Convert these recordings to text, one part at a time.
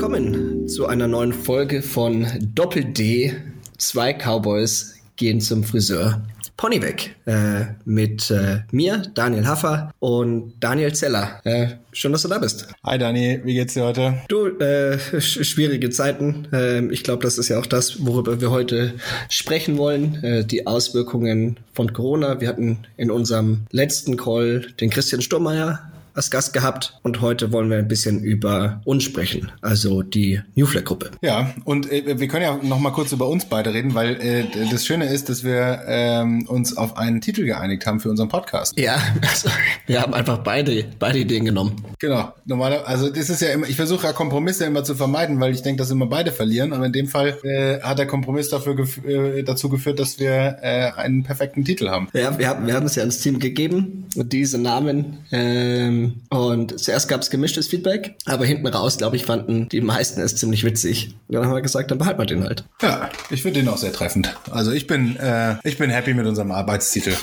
willkommen zu einer neuen Folge von Doppel D. Zwei Cowboys gehen zum Friseur. Pony weg äh, mit äh, mir, Daniel Haffer und Daniel Zeller. Äh, schön, dass du da bist. Hi Dani, wie geht's dir heute? Du, äh, sch schwierige Zeiten. Ähm, ich glaube, das ist ja auch das, worüber wir heute sprechen wollen. Äh, die Auswirkungen von Corona. Wir hatten in unserem letzten Call den Christian Sturmeier als Gast gehabt und heute wollen wir ein bisschen über uns sprechen, also die Newflag-Gruppe. Ja, und äh, wir können ja noch mal kurz über uns beide reden, weil äh, das Schöne ist, dass wir ähm, uns auf einen Titel geeinigt haben für unseren Podcast. Ja, also, wir haben einfach beide, beide Ideen genommen. Genau, normaler, also das ist ja immer, ich versuche ja Kompromisse immer zu vermeiden, weil ich denke, dass immer beide verlieren, aber in dem Fall äh, hat der Kompromiss dafür gef äh, dazu geführt, dass wir äh, einen perfekten Titel haben. Ja, wir haben, wir haben es ja ins Team gegeben und diese Namen ähm, und zuerst gab es gemischtes Feedback, aber hinten raus, glaube ich, fanden die meisten es ziemlich witzig. Und dann haben wir gesagt, dann behalten wir den halt. Ja, ich finde den auch sehr treffend. Also ich bin, äh, ich bin happy mit unserem Arbeitstitel.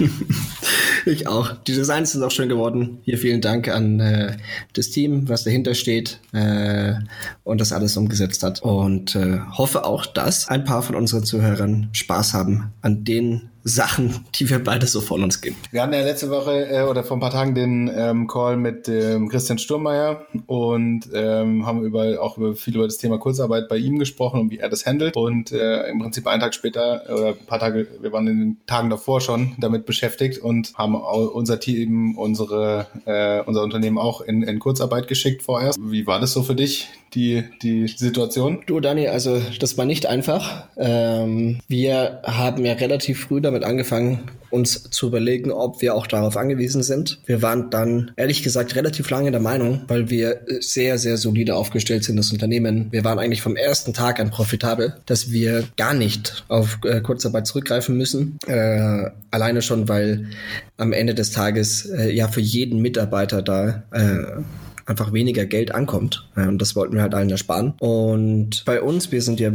ich auch. Die Designs sind auch schön geworden. Hier vielen Dank an äh, das Team, was dahinter steht äh, und das alles umgesetzt hat. Und äh, hoffe auch, dass ein paar von unseren Zuhörern Spaß haben an den Sachen, die wir beide so von uns geben. Wir hatten ja letzte Woche äh, oder vor ein paar Tagen den ähm, Call mit ähm, Christian Sturmeier und ähm, haben über, auch über viel über das Thema Kurzarbeit bei ihm gesprochen und wie er das handelt. Und äh, im Prinzip einen Tag später oder ein paar Tage, wir waren in den Tagen davor schon damit beschäftigt und haben unser Team, unsere, äh, unser Unternehmen auch in, in Kurzarbeit geschickt vorerst. Wie war das so für dich, die, die Situation? Du, Dani, also das war nicht einfach. Ähm, wir haben ja relativ früh damit damit angefangen, uns zu überlegen, ob wir auch darauf angewiesen sind. Wir waren dann ehrlich gesagt relativ lange der Meinung, weil wir sehr, sehr solide aufgestellt sind, das Unternehmen. Wir waren eigentlich vom ersten Tag an profitabel, dass wir gar nicht auf äh, Kurzarbeit zurückgreifen müssen. Äh, alleine schon, weil am Ende des Tages äh, ja für jeden Mitarbeiter da äh, einfach weniger Geld ankommt. Und das wollten wir halt allen ersparen. Und bei uns, wir sind ja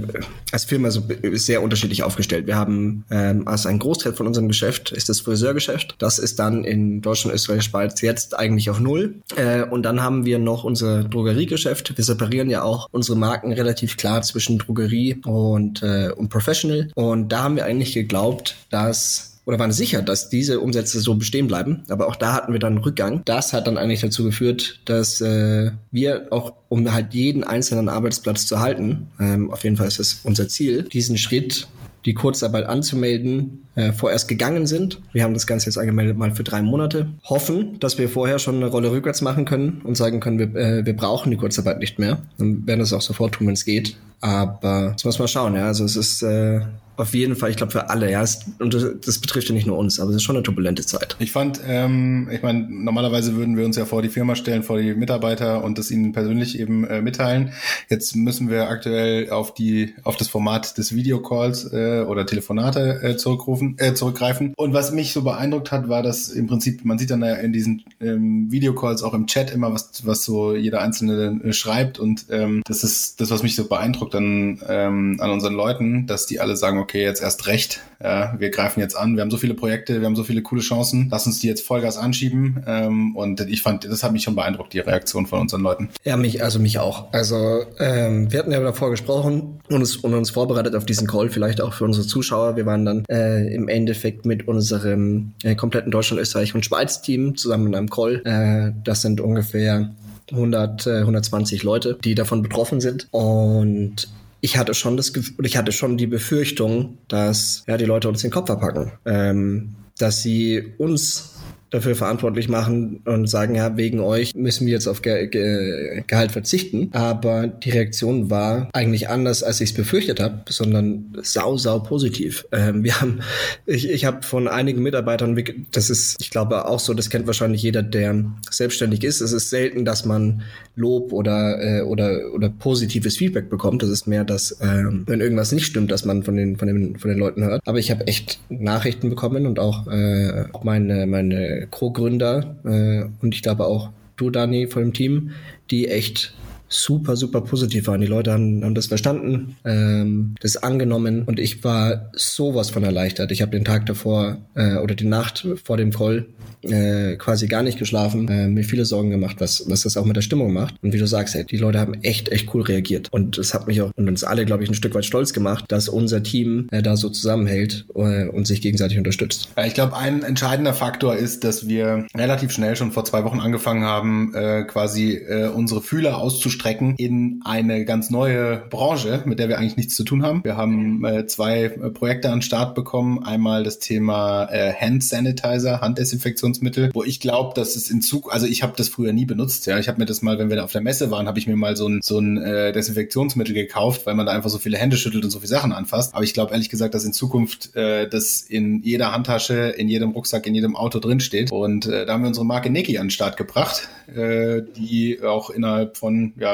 als Firma so sehr unterschiedlich aufgestellt. Wir haben ähm, also ein Großteil von unserem Geschäft ist das Friseurgeschäft. Das ist dann in Deutschland, Österreich, Schweiz jetzt eigentlich auf Null. Äh, und dann haben wir noch unser Drogeriegeschäft. Wir separieren ja auch unsere Marken relativ klar zwischen Drogerie und, äh, und Professional. Und da haben wir eigentlich geglaubt, dass oder waren sicher, dass diese Umsätze so bestehen bleiben. Aber auch da hatten wir dann Rückgang. Das hat dann eigentlich dazu geführt, dass äh, wir auch, um halt jeden einzelnen Arbeitsplatz zu halten, ähm, auf jeden Fall ist das unser Ziel, diesen Schritt die Kurzarbeit anzumelden, äh, vorerst gegangen sind. Wir haben das Ganze jetzt angemeldet mal für drei Monate. Hoffen, dass wir vorher schon eine Rolle rückwärts machen können und sagen können, wir, äh, wir brauchen die Kurzarbeit nicht mehr. Dann werden wir es auch sofort tun, wenn es geht. Aber das muss man schauen, ja. Also es ist äh, auf jeden Fall, ich glaube für alle, ja. Es, und das betrifft ja nicht nur uns, aber es ist schon eine turbulente Zeit. Ich fand, ähm, ich meine, normalerweise würden wir uns ja vor die Firma stellen, vor die Mitarbeiter und das ihnen persönlich eben äh, mitteilen. Jetzt müssen wir aktuell auf die, auf das Format des Videocalls äh, oder Telefonate äh, zurückrufen, äh, zurückgreifen. Und was mich so beeindruckt hat, war, dass im Prinzip, man sieht dann ja in diesen ähm, Videocalls auch im Chat immer, was, was so jeder Einzelne äh, schreibt. Und ähm, das ist das, was mich so beeindruckt an, ähm, an unseren Leuten, dass die alle sagen, okay, okay, jetzt erst recht, ja, wir greifen jetzt an, wir haben so viele Projekte, wir haben so viele coole Chancen, lass uns die jetzt Vollgas anschieben. Ähm, und ich fand, das hat mich schon beeindruckt, die Reaktion von unseren Leuten. Ja, mich, also mich auch. Also ähm, wir hatten ja davor gesprochen und uns, und uns vorbereitet auf diesen Call, vielleicht auch für unsere Zuschauer. Wir waren dann äh, im Endeffekt mit unserem äh, kompletten Deutschland, Österreich und Schweiz-Team zusammen in einem Call. Äh, das sind ungefähr 100, 120 äh, Leute, die davon betroffen sind. Und ich hatte schon das Gefühl, ich hatte schon die Befürchtung, dass ja die Leute uns den Kopf verpacken, ähm, dass sie uns dafür verantwortlich machen und sagen, ja, wegen euch müssen wir jetzt auf Ge Ge Gehalt verzichten. Aber die Reaktion war eigentlich anders, als ich es befürchtet habe, sondern sau, sau positiv. Ähm, wir haben, ich, ich habe von einigen Mitarbeitern, das ist, ich glaube auch so, das kennt wahrscheinlich jeder, der selbstständig ist. Es ist selten, dass man Lob oder, äh, oder, oder positives Feedback bekommt. Das ist mehr, dass, äh, wenn irgendwas nicht stimmt, dass man von den, von den, von den Leuten hört. Aber ich habe echt Nachrichten bekommen und auch, äh, auch meine, meine Co-Gründer äh, und ich glaube auch du, Dani, von dem Team, die echt super, super positiv waren. Die Leute haben, haben das verstanden, ähm, das angenommen und ich war sowas von erleichtert. Ich habe den Tag davor äh, oder die Nacht vor dem Call äh, quasi gar nicht geschlafen, äh, mir viele Sorgen gemacht, was, was das auch mit der Stimmung macht. Und wie du sagst, hey, die Leute haben echt, echt cool reagiert. Und es hat mich auch und uns alle, glaube ich, ein Stück weit stolz gemacht, dass unser Team äh, da so zusammenhält äh, und sich gegenseitig unterstützt. Ich glaube, ein entscheidender Faktor ist, dass wir relativ schnell schon vor zwei Wochen angefangen haben, äh, quasi äh, unsere Fühler auszustrecken in eine ganz neue Branche, mit der wir eigentlich nichts zu tun haben. Wir haben äh, zwei Projekte an den Start bekommen. Einmal das Thema äh, Hand Sanitizer, Handdesinfektionsmittel, wo ich glaube, dass es in Zug, also ich habe das früher nie benutzt. Ja, ich habe mir das mal, wenn wir da auf der Messe waren, habe ich mir mal so ein so ein äh, Desinfektionsmittel gekauft, weil man da einfach so viele Hände schüttelt und so viele Sachen anfasst. Aber ich glaube ehrlich gesagt, dass in Zukunft äh, das in jeder Handtasche, in jedem Rucksack, in jedem Auto drin steht. Und äh, da haben wir unsere Marke Niki an den Start gebracht, äh, die auch innerhalb von ja,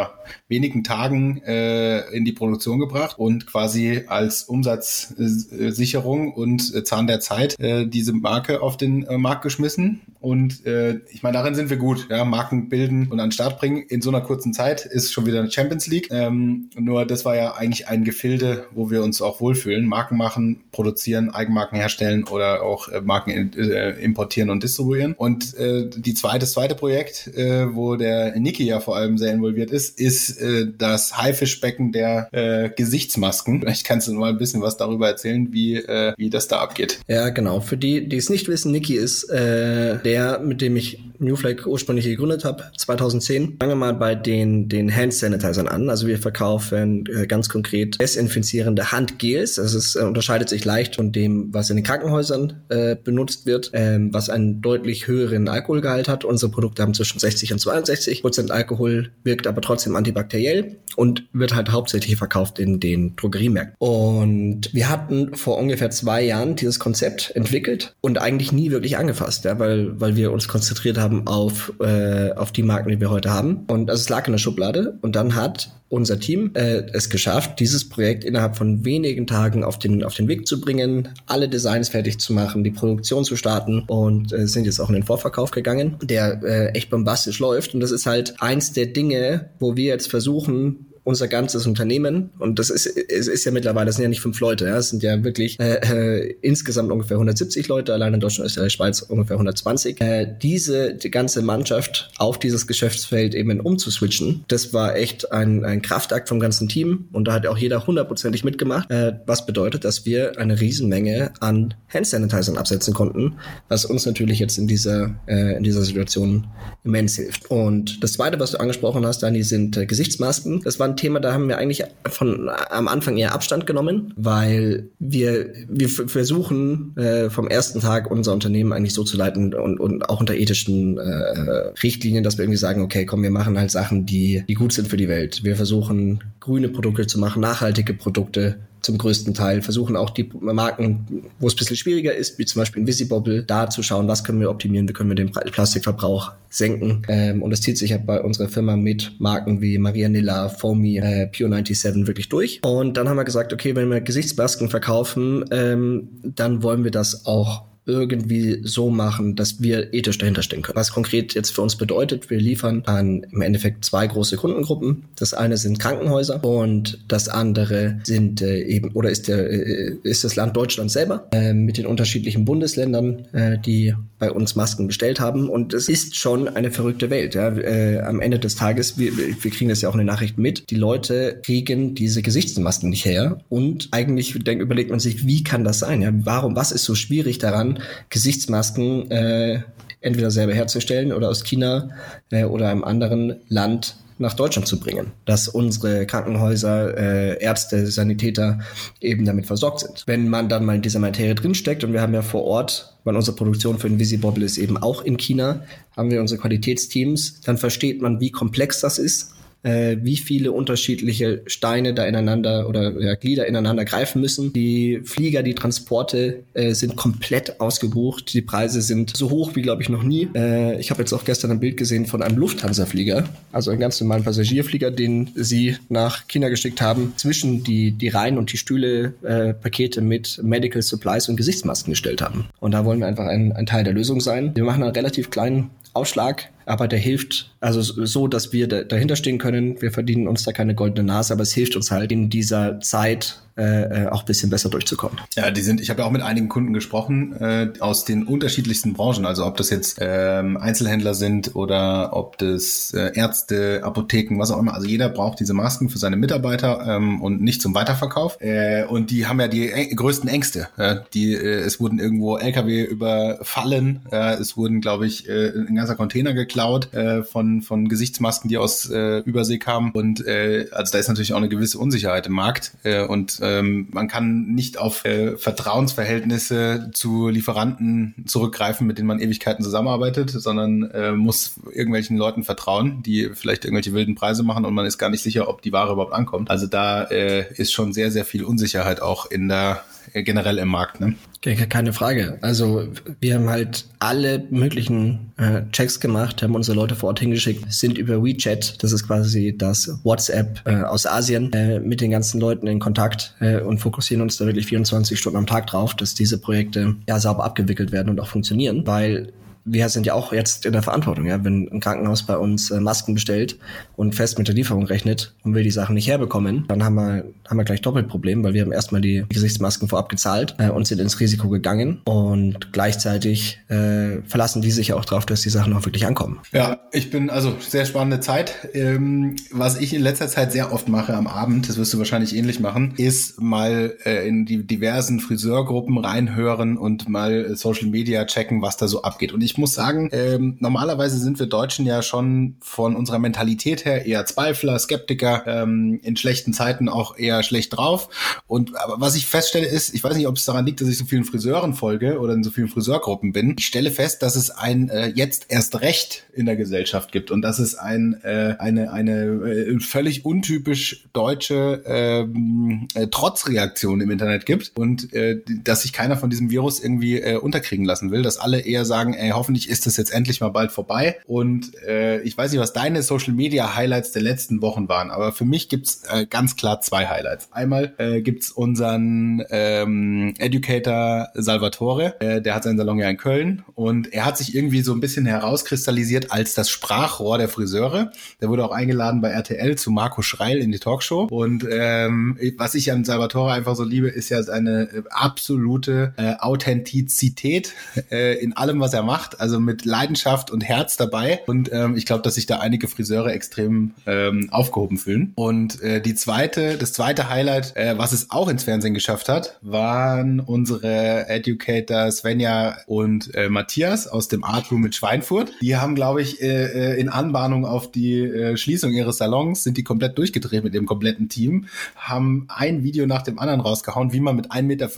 wenigen Tagen äh, in die Produktion gebracht und quasi als Umsatzsicherung und Zahn der Zeit äh, diese Marke auf den äh, Markt geschmissen. Und äh, ich meine, darin sind wir gut. Ja, Marken bilden und an den Start bringen in so einer kurzen Zeit ist schon wieder eine Champions League. Ähm, nur das war ja eigentlich ein Gefilde, wo wir uns auch wohlfühlen. Marken machen, produzieren, Eigenmarken herstellen oder auch äh, Marken äh, importieren und distribuieren. Und äh, die zweite, das zweite Projekt, äh, wo der Niki ja vor allem sehr involviert ist, ist äh, das Haifischbecken der äh, Gesichtsmasken. Vielleicht kannst du mal ein bisschen was darüber erzählen, wie, äh, wie das da abgeht. Ja, genau. Für die, die es nicht wissen, Niki ist äh, der, mit dem ich New Flag ursprünglich gegründet habe, 2010. Fangen wir mal bei den, den Hand Sanitizern an. Also wir verkaufen äh, ganz konkret desinfizierende Handgels. Das ist, äh, unterscheidet sich leicht von dem, was in den Krankenhäusern äh, benutzt wird, ähm, was einen deutlich höheren Alkoholgehalt hat. Unsere Produkte haben zwischen 60 und 62 Prozent Alkohol, wirkt aber trotzdem antibakteriell und wird halt hauptsächlich verkauft in den Drogeriemärkten. Und wir hatten vor ungefähr zwei Jahren dieses Konzept entwickelt und eigentlich nie wirklich angefasst, ja, weil, weil wir uns konzentriert haben auf, äh, auf die Marken, die wir heute haben. Und also es lag in der Schublade und dann hat unser Team äh, es geschafft, dieses Projekt innerhalb von wenigen Tagen auf den, auf den Weg zu bringen, alle Designs fertig zu machen, die Produktion zu starten und äh, sind jetzt auch in den Vorverkauf gegangen, der äh, echt bombastisch läuft. Und das ist halt eins der Dinge, wo wir jetzt versuchen, unser ganzes Unternehmen, und das ist, es ist ja mittlerweile, das sind ja nicht fünf Leute, ja, es sind ja wirklich äh, äh, insgesamt ungefähr 170 Leute, allein in Deutschland, Österreich, Schweiz ungefähr 120. Äh, diese die ganze Mannschaft auf dieses Geschäftsfeld eben umzuswitchen, das war echt ein, ein Kraftakt vom ganzen Team und da hat auch jeder hundertprozentig mitgemacht, äh, was bedeutet, dass wir eine Riesenmenge an Hand Sanitizern absetzen konnten, was uns natürlich jetzt in dieser, äh, in dieser Situation immens hilft. Und das zweite, was du angesprochen hast, Dani, sind äh, Gesichtsmasken. Das waren Thema, da haben wir eigentlich von am Anfang eher Abstand genommen, weil wir, wir versuchen äh, vom ersten Tag unser Unternehmen eigentlich so zu leiten und, und auch unter ethischen äh, Richtlinien, dass wir irgendwie sagen, okay, komm, wir machen halt Sachen, die, die gut sind für die Welt. Wir versuchen grüne Produkte zu machen, nachhaltige Produkte zum größten Teil, versuchen auch die Marken, wo es ein bisschen schwieriger ist, wie zum Beispiel Invisibobble, da zu schauen, was können wir optimieren, wie können wir den Plastikverbrauch senken. Ähm, und das zieht sich ja bei unserer Firma mit Marken wie Marianilla, Foamy, äh, Pure 97 wirklich durch. Und dann haben wir gesagt, okay, wenn wir Gesichtsmasken verkaufen, ähm, dann wollen wir das auch irgendwie so machen, dass wir ethisch dahinter stehen können. Was konkret jetzt für uns bedeutet, wir liefern an im Endeffekt zwei große Kundengruppen. Das eine sind Krankenhäuser und das andere sind äh, eben oder ist der äh, ist das Land Deutschland selber äh, mit den unterschiedlichen Bundesländern, äh, die bei uns Masken bestellt haben. Und es ist schon eine verrückte Welt. Ja? Äh, am Ende des Tages, wir, wir kriegen das ja auch in den Nachrichten mit, die Leute kriegen diese Gesichtsmasken nicht her. Und eigentlich denk, überlegt man sich, wie kann das sein? Ja? Warum, was ist so schwierig daran, Gesichtsmasken äh, entweder selber herzustellen oder aus China äh, oder einem anderen Land nach Deutschland zu bringen, dass unsere Krankenhäuser, äh, Ärzte, Sanitäter eben damit versorgt sind. Wenn man dann mal in dieser Materie drinsteckt und wir haben ja vor Ort, weil unsere Produktion für Invisibobble ist eben auch in China, haben wir unsere Qualitätsteams, dann versteht man, wie komplex das ist äh, wie viele unterschiedliche Steine da ineinander oder ja, Glieder ineinander greifen müssen. Die Flieger, die Transporte äh, sind komplett ausgebucht. Die Preise sind so hoch wie, glaube ich, noch nie. Äh, ich habe jetzt auch gestern ein Bild gesehen von einem Lufthansa-Flieger, also einen ganz normalen Passagierflieger, den sie nach China geschickt haben, zwischen die, die Reihen und die Stühle äh, Pakete mit Medical Supplies und Gesichtsmasken gestellt haben. Und da wollen wir einfach ein, ein Teil der Lösung sein. Wir machen einen relativ kleinen Ausschlag, aber der hilft, also so, dass wir da, dahinter stehen können. Wir verdienen uns da keine goldene Nase, aber es hilft uns halt in dieser Zeit äh, äh auch bisschen besser durchzukommen. Ja, die sind, ich habe ja auch mit einigen Kunden gesprochen äh, aus den unterschiedlichsten Branchen, also ob das jetzt ähm, Einzelhändler sind oder ob das äh, Ärzte, Apotheken, was auch immer. Also jeder braucht diese Masken für seine Mitarbeiter ähm, und nicht zum Weiterverkauf. Äh, und die haben ja die größten Ängste. Äh, die, äh, es wurden irgendwo LKW überfallen, äh, es wurden, glaube ich, äh, ein ganzer Container geklaut äh, von von Gesichtsmasken, die aus äh, Übersee kamen. Und äh, also da ist natürlich auch eine gewisse Unsicherheit im Markt äh, und ähm, man kann nicht auf äh, Vertrauensverhältnisse zu Lieferanten zurückgreifen, mit denen man Ewigkeiten zusammenarbeitet, sondern äh, muss irgendwelchen Leuten vertrauen, die vielleicht irgendwelche wilden Preise machen und man ist gar nicht sicher, ob die Ware überhaupt ankommt. Also da äh, ist schon sehr, sehr viel Unsicherheit auch in der generell im Markt. Ne? Keine Frage. Also wir haben halt alle möglichen äh, Checks gemacht, haben unsere Leute vor Ort hingeschickt, sind über WeChat, das ist quasi das WhatsApp äh, aus Asien, äh, mit den ganzen Leuten in Kontakt äh, und fokussieren uns da wirklich 24 Stunden am Tag drauf, dass diese Projekte ja sauber abgewickelt werden und auch funktionieren, weil wir sind ja auch jetzt in der Verantwortung, ja, wenn ein Krankenhaus bei uns äh, Masken bestellt und fest mit der Lieferung rechnet und will die Sachen nicht herbekommen, dann haben wir, haben wir gleich doppelt Problem, weil wir haben erstmal die Gesichtsmasken vorab gezahlt äh, und sind ins Risiko gegangen und gleichzeitig äh, verlassen die sich auch darauf, dass die Sachen auch wirklich ankommen. Ja, ich bin also sehr spannende Zeit. Ähm, was ich in letzter Zeit sehr oft mache am Abend, das wirst du wahrscheinlich ähnlich machen, ist mal äh, in die diversen Friseurgruppen reinhören und mal Social Media checken, was da so abgeht. Und ich muss sagen, ähm, normalerweise sind wir Deutschen ja schon von unserer Mentalität her eher Zweifler, Skeptiker, ähm, in schlechten Zeiten auch eher schlecht drauf. Und aber was ich feststelle ist, ich weiß nicht, ob es daran liegt, dass ich so vielen Friseuren folge oder in so vielen Friseurgruppen bin. Ich stelle fest, dass es ein äh, jetzt erst Recht in der Gesellschaft gibt und dass es ein äh, eine eine äh, völlig untypisch deutsche ähm, äh, Trotzreaktion im Internet gibt und äh, dass sich keiner von diesem Virus irgendwie äh, unterkriegen lassen will, dass alle eher sagen, ey, hoffentlich ist das jetzt endlich mal bald vorbei. Und äh, ich weiß nicht, was deine Social Media Highlights der letzten Wochen waren, aber für mich gibt's äh, ganz klar zwei Highlights. Einmal äh, gibt's unseren ähm, Educator Salvatore, äh, der hat seinen Salon ja in Köln und er hat sich irgendwie so ein bisschen herauskristallisiert als das Sprachrohr der Friseure. Der wurde auch eingeladen bei RTL zu Marco Schreil in die Talkshow. Und ähm, was ich an Salvatore einfach so liebe, ist ja seine äh, absolute äh, Authentizität äh, in allem, was er macht also mit Leidenschaft und Herz dabei. Und ähm, ich glaube, dass sich da einige Friseure extrem ähm, aufgehoben fühlen. Und äh, die zweite, das zweite Highlight, äh, was es auch ins Fernsehen geschafft hat, waren unsere Educator Svenja und äh, Matthias aus dem Art Room in Schweinfurt. Die haben, glaube ich, äh, äh, in Anbahnung auf die äh, Schließung ihres Salons sind die komplett durchgedreht mit dem kompletten Team, haben ein Video nach dem anderen rausgehauen, wie man mit 1,50 Meter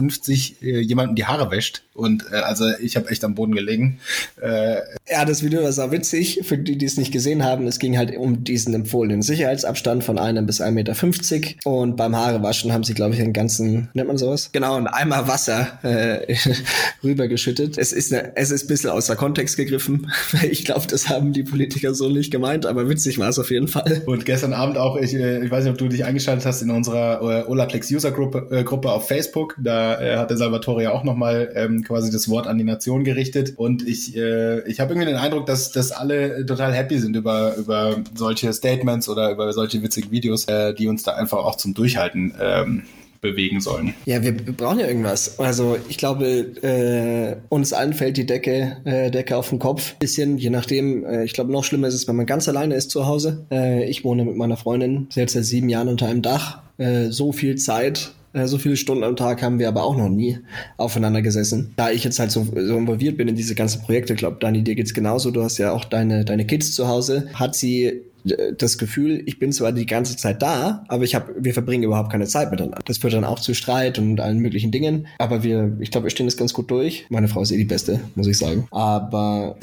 äh, jemandem die Haare wäscht. Und äh, also ich habe echt am Boden gelegen. 呃。Ja, das Video war sehr witzig. Für die, die es nicht gesehen haben, es ging halt um diesen empfohlenen Sicherheitsabstand von einem bis 1,50 Meter. Und beim Haarewaschen haben sie, glaube ich, einen ganzen, nennt man sowas? Genau, einen Eimer Wasser äh, rübergeschüttet. Es ist, eine, es ist ein bisschen außer Kontext gegriffen. Ich glaube, das haben die Politiker so nicht gemeint, aber witzig war es auf jeden Fall. Und gestern Abend auch, ich, äh, ich weiß nicht, ob du dich eingeschaltet hast in unserer äh, Olaplex User Gruppe, äh, Gruppe auf Facebook. Da äh, hat der Salvatore ja auch nochmal ähm, quasi das Wort an die Nation gerichtet. Und ich äh, ich habe irgendwie den Eindruck, dass, dass alle total happy sind über, über solche Statements oder über solche witzigen Videos, äh, die uns da einfach auch zum Durchhalten ähm, bewegen sollen. Ja, wir brauchen ja irgendwas. Also ich glaube, äh, uns allen fällt die Decke, äh, Decke auf den Kopf. Bisschen, je nachdem. Äh, ich glaube, noch schlimmer ist es, wenn man ganz alleine ist zu Hause. Äh, ich wohne mit meiner Freundin selbst seit sieben Jahren unter einem Dach. Äh, so viel Zeit äh, so viele Stunden am Tag haben wir aber auch noch nie aufeinander gesessen. Da ich jetzt halt so, so involviert bin in diese ganzen Projekte, glaube Dani, dir geht's genauso. Du hast ja auch deine, deine Kids zu Hause. Hat sie äh, das Gefühl, ich bin zwar die ganze Zeit da, aber ich habe, wir verbringen überhaupt keine Zeit miteinander. Das führt dann auch zu Streit und allen möglichen Dingen. Aber wir, ich glaube, wir stehen das ganz gut durch. Meine Frau ist eh die Beste, muss ich sagen. Aber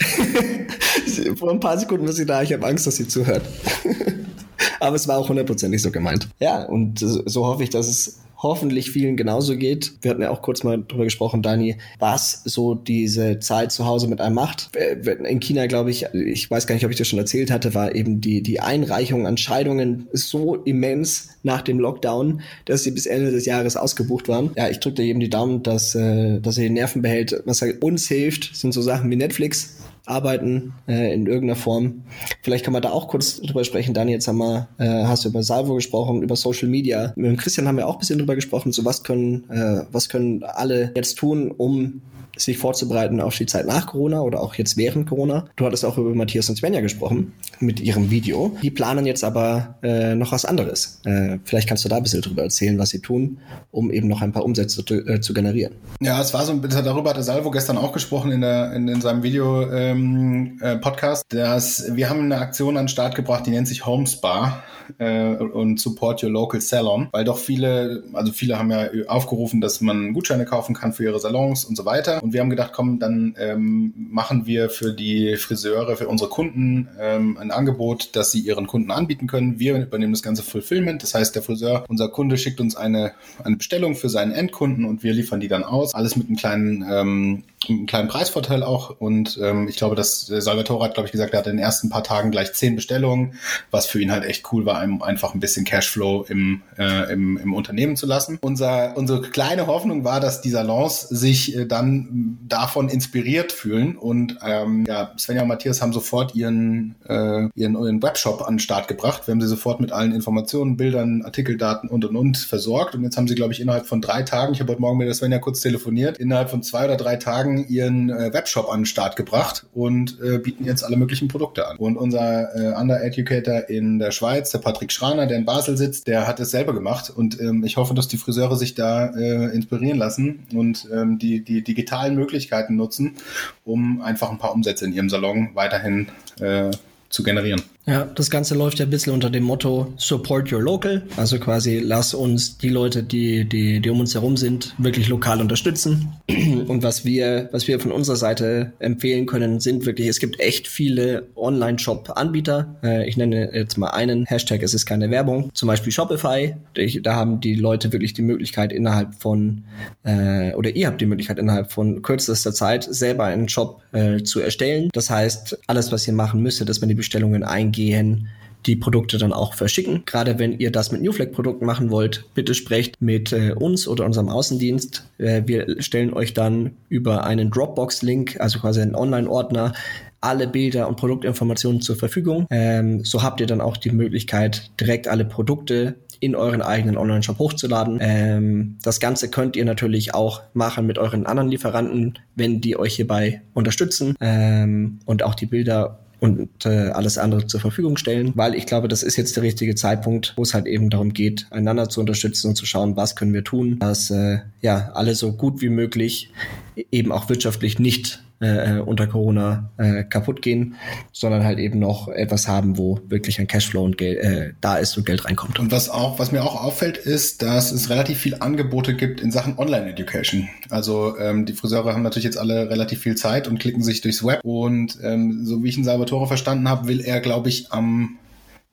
vor ein paar Sekunden war sie da. Ich habe Angst, dass sie zuhört. aber es war auch hundertprozentig so gemeint. Ja, und so hoffe ich, dass es hoffentlich vielen genauso geht. Wir hatten ja auch kurz mal drüber gesprochen, Dani, was so diese Zeit zu Hause mit einem macht. Äh, in China, glaube ich, ich weiß gar nicht, ob ich das schon erzählt hatte, war eben die, die Einreichung an Scheidungen so immens nach dem Lockdown, dass sie bis Ende des Jahres ausgebucht waren. Ja, ich drücke dir eben die Daumen, dass, äh, dass er die Nerven behält. Was uns hilft, sind so Sachen wie Netflix arbeiten äh, in irgendeiner Form. Vielleicht kann man da auch kurz drüber sprechen. Dani, jetzt haben wir, äh, hast du über Salvo gesprochen, über Social Media. Mit dem Christian haben wir auch ein bisschen drüber gesprochen. So was können, äh, was können alle jetzt tun, um sich vorzubereiten auf die Zeit nach Corona oder auch jetzt während Corona. Du hattest auch über Matthias und Svenja gesprochen mit ihrem Video. Die planen jetzt aber äh, noch was anderes. Äh, vielleicht kannst du da ein bisschen drüber erzählen, was sie tun, um eben noch ein paar Umsätze zu, äh, zu generieren. Ja, es war so ein bisschen, darüber hatte Salvo gestern auch gesprochen in, der, in, in seinem Video-Podcast, ähm, äh, dass wir haben eine Aktion an den Start gebracht, die nennt sich Homespa äh, und Support Your Local Salon, weil doch viele, also viele haben ja aufgerufen, dass man Gutscheine kaufen kann für ihre Salons und so weiter. Und wir haben gedacht, komm, dann ähm, machen wir für die Friseure, für unsere Kunden ähm, ein Angebot, das sie ihren Kunden anbieten können. Wir übernehmen das ganze Fulfillment. Das heißt, der Friseur, unser Kunde schickt uns eine, eine Bestellung für seinen Endkunden und wir liefern die dann aus. Alles mit einem kleinen ähm, einen kleinen Preisvorteil auch. Und ähm, ich glaube, dass Salvatore hat, glaube ich, gesagt, er hatte in den ersten paar Tagen gleich zehn Bestellungen, was für ihn halt echt cool war, einfach ein bisschen Cashflow im, äh, im, im Unternehmen zu lassen. Unser, unsere kleine Hoffnung war, dass die Salons sich äh, dann davon inspiriert fühlen. Und ähm, ja, Svenja und Matthias haben sofort ihren, äh, ihren, ihren Webshop an den Start gebracht. Wir haben sie sofort mit allen Informationen, Bildern, Artikeldaten und und und versorgt. Und jetzt haben sie, glaube ich, innerhalb von drei Tagen, ich habe heute Morgen mit der Svenja kurz telefoniert, innerhalb von zwei oder drei Tagen Tagen ihren äh, Webshop an den Start gebracht und äh, bieten jetzt alle möglichen Produkte an. Und unser äh, Under-Educator in der Schweiz, der Patrick Schraner, der in Basel sitzt, der hat es selber gemacht. Und ähm, ich hoffe, dass die Friseure sich da äh, inspirieren lassen und ähm, die, die digitalen Möglichkeiten nutzen, um einfach ein paar Umsätze in ihrem Salon weiterhin äh, zu generieren. Ja, das Ganze läuft ja ein bisschen unter dem Motto Support Your Local. Also quasi lass uns die Leute, die, die, die um uns herum sind, wirklich lokal unterstützen. Und was wir, was wir von unserer Seite empfehlen können, sind wirklich, es gibt echt viele Online-Shop-Anbieter. Äh, ich nenne jetzt mal einen Hashtag, es ist keine Werbung. Zum Beispiel Shopify. Da haben die Leute wirklich die Möglichkeit innerhalb von, äh, oder ihr habt die Möglichkeit innerhalb von kürzester Zeit selber einen Shop äh, zu erstellen. Das heißt, alles, was ihr machen müsstet, dass man die Bestellungen eingeht gehen, die Produkte dann auch verschicken. Gerade wenn ihr das mit Newflag-Produkten machen wollt, bitte sprecht mit äh, uns oder unserem Außendienst. Äh, wir stellen euch dann über einen Dropbox-Link, also quasi einen Online-Ordner, alle Bilder und Produktinformationen zur Verfügung. Ähm, so habt ihr dann auch die Möglichkeit, direkt alle Produkte in euren eigenen Online-Shop hochzuladen. Ähm, das Ganze könnt ihr natürlich auch machen mit euren anderen Lieferanten, wenn die euch hierbei unterstützen ähm, und auch die Bilder und äh, alles andere zur Verfügung stellen, weil ich glaube, das ist jetzt der richtige Zeitpunkt, wo es halt eben darum geht, einander zu unterstützen und zu schauen, was können wir tun, dass äh, ja alle so gut wie möglich eben auch wirtschaftlich nicht äh, unter Corona äh, kaputt gehen, sondern halt eben noch etwas haben, wo wirklich ein Cashflow und Geld äh, da ist und Geld reinkommt. Und was auch, was mir auch auffällt, ist, dass es relativ viel Angebote gibt in Sachen Online-Education. Also ähm, die Friseure haben natürlich jetzt alle relativ viel Zeit und klicken sich durchs Web. Und ähm, so wie ich ihn Salvatore verstanden habe, will er, glaube ich, am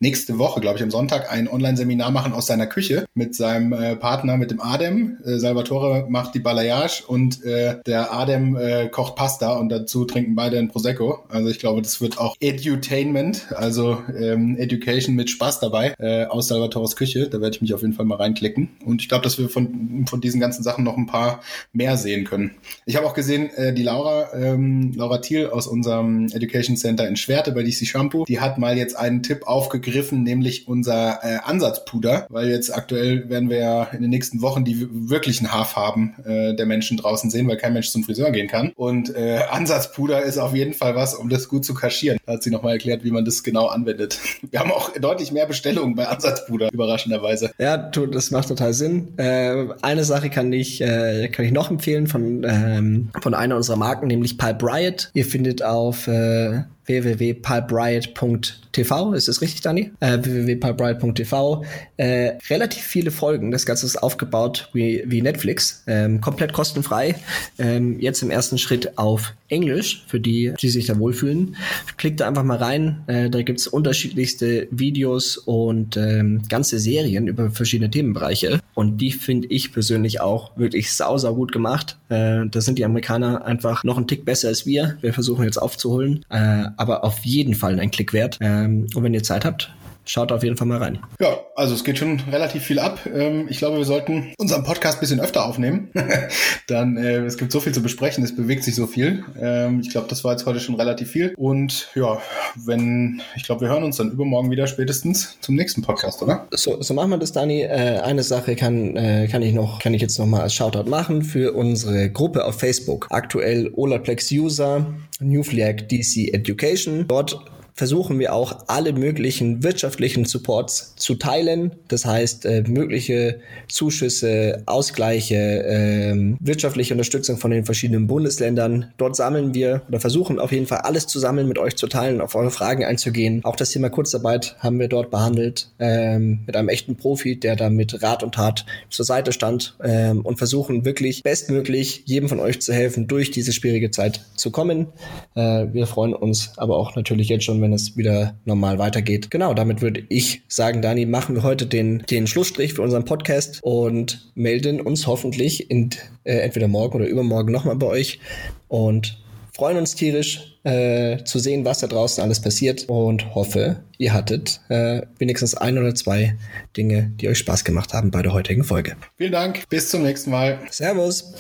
nächste Woche, glaube ich, am Sonntag ein Online-Seminar machen aus seiner Küche mit seinem äh, Partner, mit dem Adem. Äh, Salvatore macht die Balayage und äh, der Adem äh, kocht Pasta und dazu trinken beide ein Prosecco. Also ich glaube, das wird auch Edutainment, also ähm, Education mit Spaß dabei äh, aus Salvatores Küche. Da werde ich mich auf jeden Fall mal reinklicken. Und ich glaube, dass wir von, von diesen ganzen Sachen noch ein paar mehr sehen können. Ich habe auch gesehen, äh, die Laura, ähm, Laura Thiel aus unserem Education Center in Schwerte bei DC Shampoo, die hat mal jetzt einen Tipp aufgegriffen, gegriffen, nämlich unser äh, Ansatzpuder, weil jetzt aktuell werden wir ja in den nächsten Wochen die wirklichen Haarfarben äh, der Menschen draußen sehen, weil kein Mensch zum Friseur gehen kann. Und äh, Ansatzpuder ist auf jeden Fall was, um das gut zu kaschieren. Da hat sie nochmal erklärt, wie man das genau anwendet. Wir haben auch deutlich mehr Bestellungen bei Ansatzpuder, überraschenderweise. Ja, das macht total Sinn. Äh, eine Sache kann ich, äh, kann ich noch empfehlen von, ähm, von einer unserer Marken, nämlich Pipe Riot. Ihr findet auf äh, www.pulpriot.tv, ist das richtig, Dani? Äh, www.pulpriot.tv. Äh, relativ viele Folgen. Das Ganze ist aufgebaut wie, wie Netflix, ähm, komplett kostenfrei. Ähm, jetzt im ersten Schritt auf Englisch, für die, die sich da wohlfühlen. Klickt da einfach mal rein. Äh, da gibt's unterschiedlichste Videos und ähm, ganze Serien über verschiedene Themenbereiche. Und die finde ich persönlich auch wirklich sau, sau gut gemacht. Äh, da sind die Amerikaner einfach noch einen Tick besser als wir. Wir versuchen jetzt aufzuholen. Äh, aber auf jeden Fall ein Klick wert. Ähm, und wenn ihr Zeit habt, schaut auf jeden Fall mal rein. Ja, also es geht schon relativ viel ab. Ähm, ich glaube, wir sollten unseren Podcast ein bisschen öfter aufnehmen. Dann, äh, es gibt so viel zu besprechen, es bewegt sich so viel. Ähm, ich glaube, das war jetzt heute schon relativ viel. Und ja, wenn, ich glaube, wir hören uns dann übermorgen wieder spätestens zum nächsten Podcast, oder? So, so machen wir das, Dani. Äh, eine Sache kann, äh, kann ich noch, kann ich jetzt noch mal als Shoutout machen für unsere Gruppe auf Facebook. Aktuell Olaplex User, Newflag DC Education. Dort versuchen wir auch alle möglichen wirtschaftlichen Supports zu teilen. Das heißt, äh, mögliche Zuschüsse, Ausgleiche, äh, wirtschaftliche Unterstützung von den verschiedenen Bundesländern. Dort sammeln wir oder versuchen auf jeden Fall alles zu sammeln, mit euch zu teilen, auf eure Fragen einzugehen. Auch das Thema Kurzarbeit haben wir dort behandelt ähm, mit einem echten Profi, der da mit Rat und Tat zur Seite stand ähm, und versuchen wirklich bestmöglich jedem von euch zu helfen, durch diese schwierige Zeit zu kommen. Äh, wir freuen uns aber auch natürlich jetzt schon, wenn es wieder normal weitergeht. Genau, damit würde ich sagen, Dani, machen wir heute den, den Schlussstrich für unseren Podcast und melden uns hoffentlich in, äh, entweder morgen oder übermorgen nochmal bei euch und freuen uns tierisch äh, zu sehen, was da draußen alles passiert und hoffe, ihr hattet äh, wenigstens ein oder zwei Dinge, die euch Spaß gemacht haben bei der heutigen Folge. Vielen Dank, bis zum nächsten Mal. Servus.